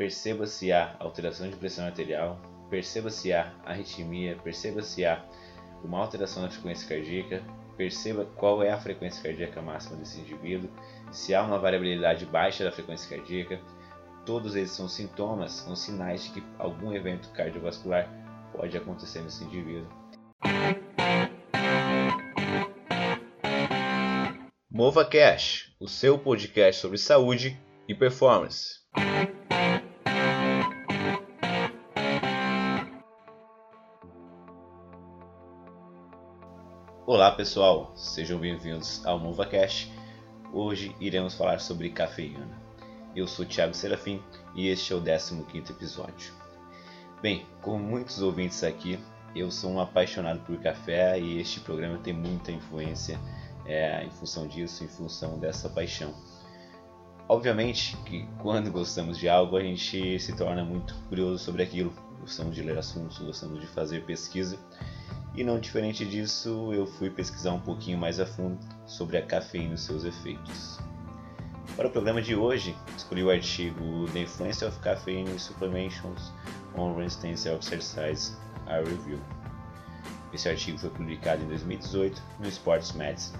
perceba se há alteração de pressão arterial, perceba se há arritmia, perceba se há uma alteração na frequência cardíaca, perceba qual é a frequência cardíaca máxima desse indivíduo, se há uma variabilidade baixa da frequência cardíaca. Todos eles são sintomas, são sinais de que algum evento cardiovascular pode acontecer nesse indivíduo. Mova Cash, o seu podcast sobre saúde e performance. Olá pessoal, sejam bem-vindos ao MovaCast. Hoje iremos falar sobre cafeína. Eu sou Thiago Serafim e este é o 15 episódio. Bem, como muitos ouvintes aqui, eu sou um apaixonado por café e este programa tem muita influência é, em função disso, em função dessa paixão. Obviamente que quando gostamos de algo a gente se torna muito curioso sobre aquilo, gostamos de ler assuntos, gostamos de fazer pesquisa e não diferente disso, eu fui pesquisar um pouquinho mais a fundo sobre a cafeína e seus efeitos. Para o programa de hoje, escolhi o artigo The Influence of Caffeine Supplementations on Resistance Exercise, a Review. Esse artigo foi publicado em 2018 no Sports Medicine.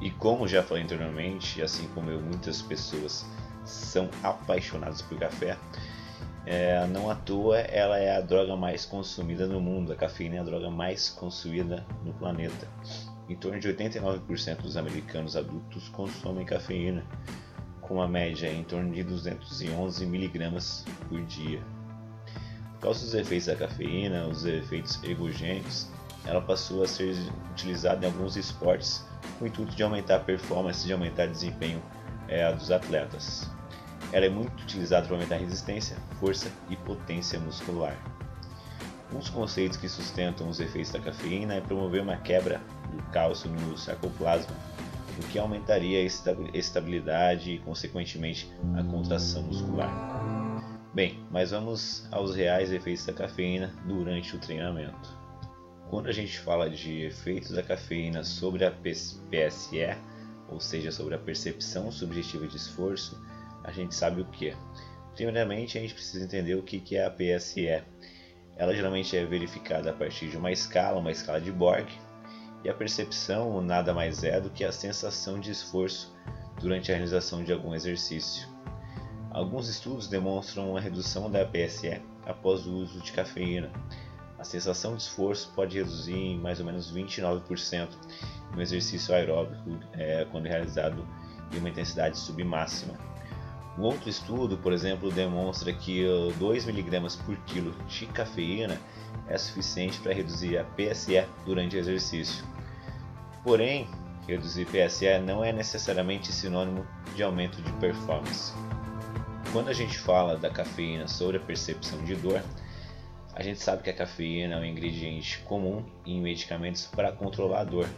E como já falei anteriormente, assim como eu, muitas pessoas são apaixonadas por café, é, não à toa, ela é a droga mais consumida no mundo. A cafeína é a droga mais consumida no planeta. Em torno de 89% dos americanos adultos consomem cafeína, com uma média em torno de 211 miligramas por dia. Por causa dos efeitos da cafeína, os efeitos ergogênicos, ela passou a ser utilizada em alguns esportes com o intuito de aumentar a performance, de aumentar o desempenho é, dos atletas. Ela é muito utilizada para aumentar resistência, força e potência muscular. Um dos conceitos que sustentam os efeitos da cafeína é promover uma quebra do cálcio no sarcoplasma, o que aumentaria a estabilidade e, consequentemente, a contração muscular. Bem, mas vamos aos reais efeitos da cafeína durante o treinamento. Quando a gente fala de efeitos da cafeína sobre a PSE, ou seja, sobre a percepção subjetiva de esforço, a gente sabe o que é. Primeiramente, a gente precisa entender o que é a PSE. Ela geralmente é verificada a partir de uma escala, uma escala de Borg, e a percepção nada mais é do que a sensação de esforço durante a realização de algum exercício. Alguns estudos demonstram uma redução da PSE após o uso de cafeína. A sensação de esforço pode reduzir em mais ou menos 29% no exercício aeróbico é, quando realizado em uma intensidade submáxima. Um outro estudo, por exemplo, demonstra que 2 mg por quilo de cafeína é suficiente para reduzir a PSE durante o exercício. Porém, reduzir PSE não é necessariamente sinônimo de aumento de performance. Quando a gente fala da cafeína sobre a percepção de dor, a gente sabe que a cafeína é um ingrediente comum em medicamentos para controlar a dor.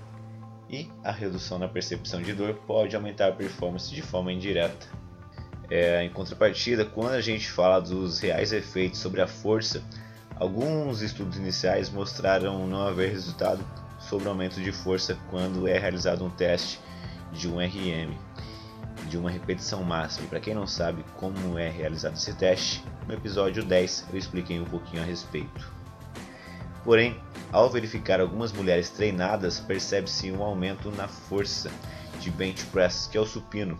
E a redução na percepção de dor pode aumentar a performance de forma indireta. É, em contrapartida, quando a gente fala dos reais efeitos sobre a força, alguns estudos iniciais mostraram não haver resultado sobre aumento de força quando é realizado um teste de um RM, de uma repetição máxima. Para quem não sabe como é realizado esse teste, no episódio 10 eu expliquei um pouquinho a respeito. Porém, ao verificar algumas mulheres treinadas, percebe-se um aumento na força de bench press, que é o supino,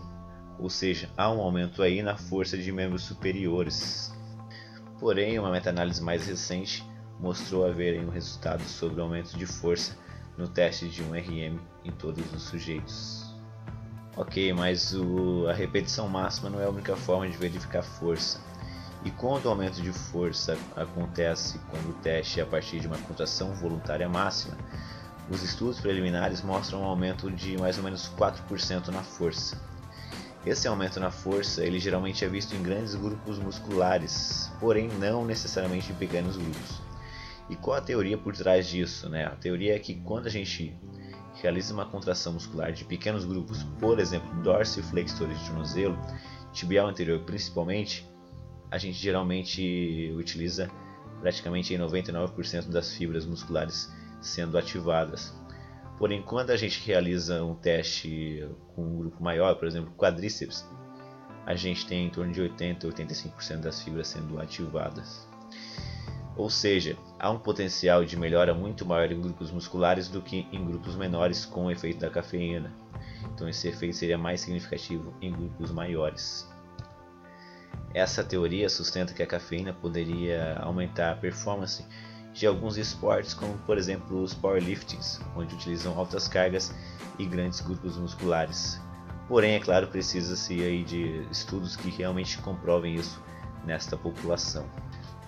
ou seja, há um aumento aí na força de membros superiores. Porém, uma meta-análise mais recente mostrou haver um resultado sobre o aumento de força no teste de um RM em todos os sujeitos. Ok, mas o, a repetição máxima não é a única forma de verificar força. E quando o aumento de força acontece quando o teste é a partir de uma contração voluntária máxima, os estudos preliminares mostram um aumento de mais ou menos 4% na força. Esse aumento na força ele geralmente é visto em grandes grupos musculares, porém não necessariamente em pequenos grupos. E qual a teoria por trás disso? Né? A teoria é que quando a gente realiza uma contração muscular de pequenos grupos, por exemplo, dorsiflexores de tornozelo, tibial anterior principalmente, a gente geralmente utiliza praticamente 99% das fibras musculares sendo ativadas. Porém, quando a gente realiza um teste com um grupo maior, por exemplo, quadríceps, a gente tem em torno de 80 a 85% das fibras sendo ativadas. Ou seja, há um potencial de melhora muito maior em grupos musculares do que em grupos menores com o efeito da cafeína. Então esse efeito seria mais significativo em grupos maiores. Essa teoria sustenta que a cafeína poderia aumentar a performance de alguns esportes, como por exemplo os powerliftings, onde utilizam altas cargas e grandes grupos musculares. Porém, é claro, precisa-se aí de estudos que realmente comprovem isso nesta população.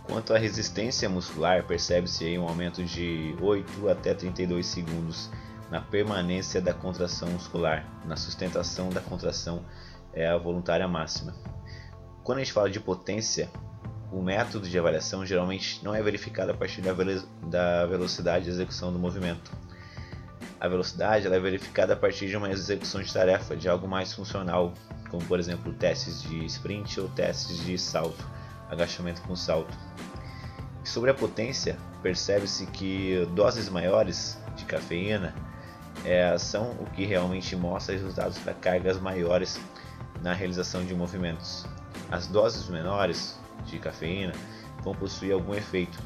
Quanto à resistência muscular, percebe-se aí um aumento de 8 até 32 segundos na permanência da contração muscular, na sustentação da contração é a voluntária máxima. Quando a gente fala de potência, o método de avaliação geralmente não é verificado a partir da, da velocidade de execução do movimento. A velocidade é verificada a partir de uma execução de tarefa, de algo mais funcional, como por exemplo testes de sprint ou testes de salto, agachamento com salto. Sobre a potência, percebe-se que doses maiores de cafeína é, são o que realmente mostra resultados para cargas maiores na realização de movimentos. As doses menores de cafeína vão possuir algum efeito.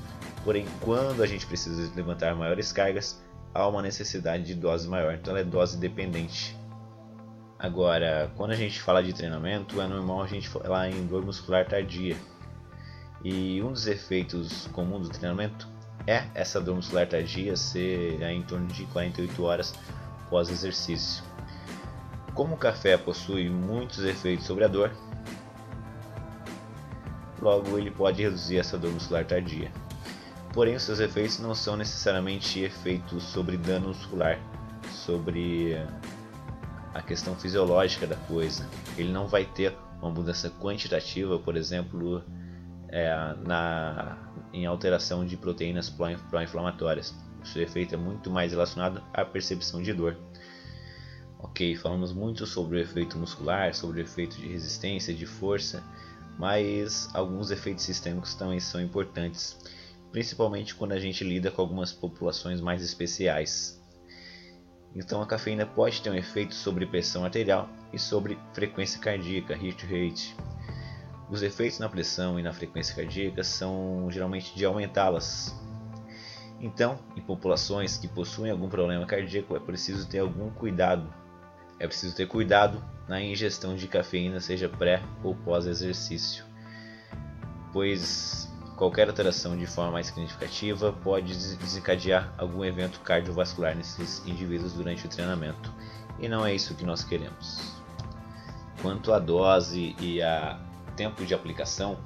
Porém, quando a gente precisa levantar maiores cargas, há uma necessidade de dose maior, então ela é dose dependente. Agora, quando a gente fala de treinamento, é normal a gente falar em dor muscular tardia. E um dos efeitos comuns do treinamento é essa dor muscular tardia ser em torno de 48 horas pós exercício. Como o café possui muitos efeitos sobre a dor, logo ele pode reduzir essa dor muscular tardia. Porém, os seus efeitos não são necessariamente efeitos sobre dano muscular, sobre a questão fisiológica da coisa. Ele não vai ter uma mudança quantitativa, por exemplo, é, na, em alteração de proteínas pró-inflamatórias. O seu efeito é muito mais relacionado à percepção de dor. Ok, falamos muito sobre o efeito muscular, sobre o efeito de resistência, de força, mas alguns efeitos sistêmicos também são importantes, principalmente quando a gente lida com algumas populações mais especiais. Então a cafeína pode ter um efeito sobre pressão arterial e sobre frequência cardíaca, heart rate. Os efeitos na pressão e na frequência cardíaca são geralmente de aumentá-las. Então, em populações que possuem algum problema cardíaco, é preciso ter algum cuidado. É preciso ter cuidado na ingestão de cafeína, seja pré ou pós exercício, pois qualquer alteração de forma mais significativa pode desencadear algum evento cardiovascular nesses indivíduos durante o treinamento, e não é isso que nós queremos. Quanto à dose e a tempo de aplicação,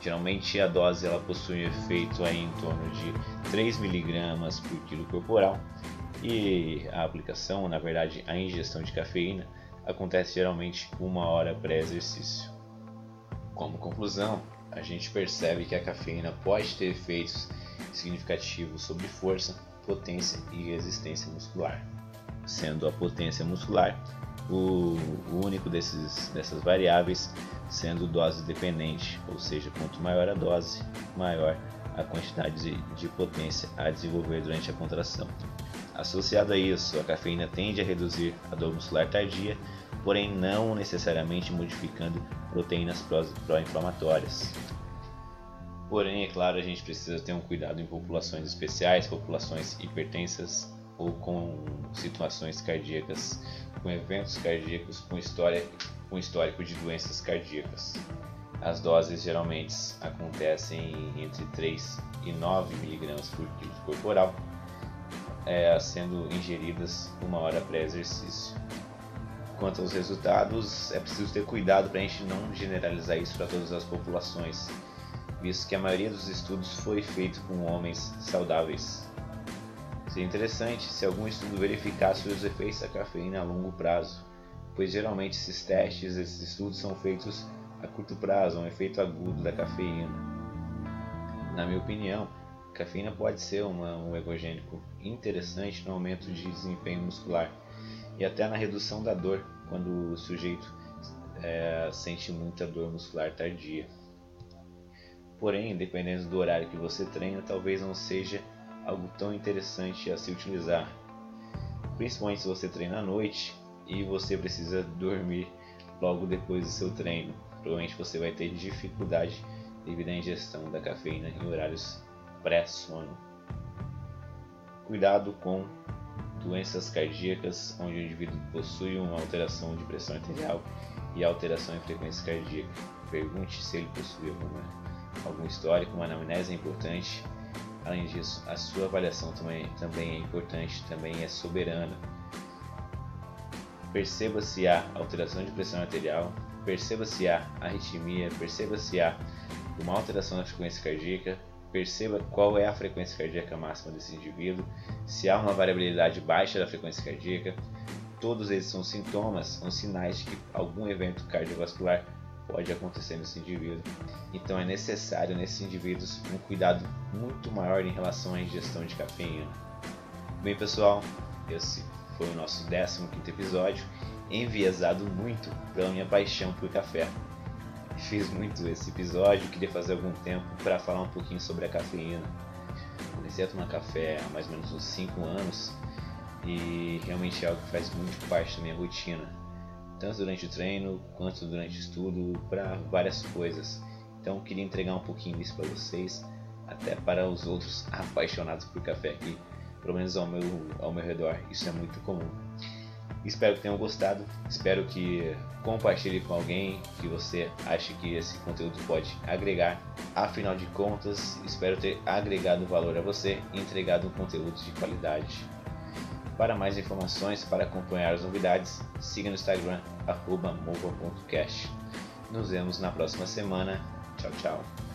geralmente a dose ela possui um efeito aí em torno de 3 mg por quilo corporal e a aplicação, na verdade a ingestão de cafeína, acontece geralmente uma hora pré-exercício. Como conclusão, a gente percebe que a cafeína pode ter efeitos significativos sobre força, potência e resistência muscular. Sendo a potência muscular o, único desses, dessas variáveis sendo dose dependente, ou seja, quanto maior a dose, maior a quantidade de, de potência a desenvolver durante a contração. Associado a isso, a cafeína tende a reduzir a dor muscular tardia, porém não necessariamente modificando proteínas pró-inflamatórias. Porém, é claro, a gente precisa ter um cuidado em populações especiais, populações hipertensas ou com situações cardíacas, com eventos cardíacos com, história, com histórico de doenças cardíacas. As doses geralmente acontecem entre 3 e 9 mg por quilo corporal, é, sendo ingeridas uma hora pré-exercício. Quanto aos resultados, é preciso ter cuidado para a gente não generalizar isso para todas as populações, visto que a maioria dos estudos foi feito com homens saudáveis. Seria interessante se algum estudo verificasse os efeitos da cafeína a longo prazo, pois geralmente esses testes, esses estudos são feitos a curto prazo, um efeito agudo da cafeína. Na minha opinião, cafeína pode ser uma, um ergogênico interessante no aumento de desempenho muscular e até na redução da dor quando o sujeito é, sente muita dor muscular tardia. Porém, dependendo do horário que você treina, talvez não seja algo tão interessante a se utilizar, principalmente se você treina à noite e você precisa dormir logo depois do seu treino. provavelmente você vai ter dificuldade devido à ingestão da cafeína em horários pré-sono. Cuidado com doenças cardíacas, onde o indivíduo possui uma alteração de pressão arterial e alteração em frequência cardíaca. Pergunte se ele possui alguma, algum histórico, uma anamnese é importante. Além disso, a sua avaliação também, também é importante, também é soberana. Perceba se há alteração de pressão arterial, perceba se há arritmia, perceba se há uma alteração na frequência cardíaca, perceba qual é a frequência cardíaca máxima desse indivíduo, se há uma variabilidade baixa da frequência cardíaca. Todos esses são sintomas, são sinais de que algum evento cardiovascular pode acontecer nesse indivíduo. Então é necessário nesses indivíduos um cuidado muito maior em relação à ingestão de cafeína. Bem pessoal, esse foi o nosso 15 episódio, enviesado muito pela minha paixão por café. Fiz muito esse episódio, queria fazer algum tempo para falar um pouquinho sobre a cafeína. Comecei a tomar café há mais ou menos uns 5 anos e realmente é algo que faz muito parte da minha rotina tanto durante o treino quanto durante o estudo, para várias coisas. Então queria entregar um pouquinho disso para vocês, até para os outros apaixonados por café aqui, pelo menos ao meu, ao meu redor, isso é muito comum. Espero que tenham gostado, espero que compartilhe com alguém que você acha que esse conteúdo pode agregar. Afinal de contas, espero ter agregado valor a você e entregado um conteúdo de qualidade. Para mais informações, para acompanhar as novidades, siga no Instagram, arroba Nos vemos na próxima semana. Tchau, tchau.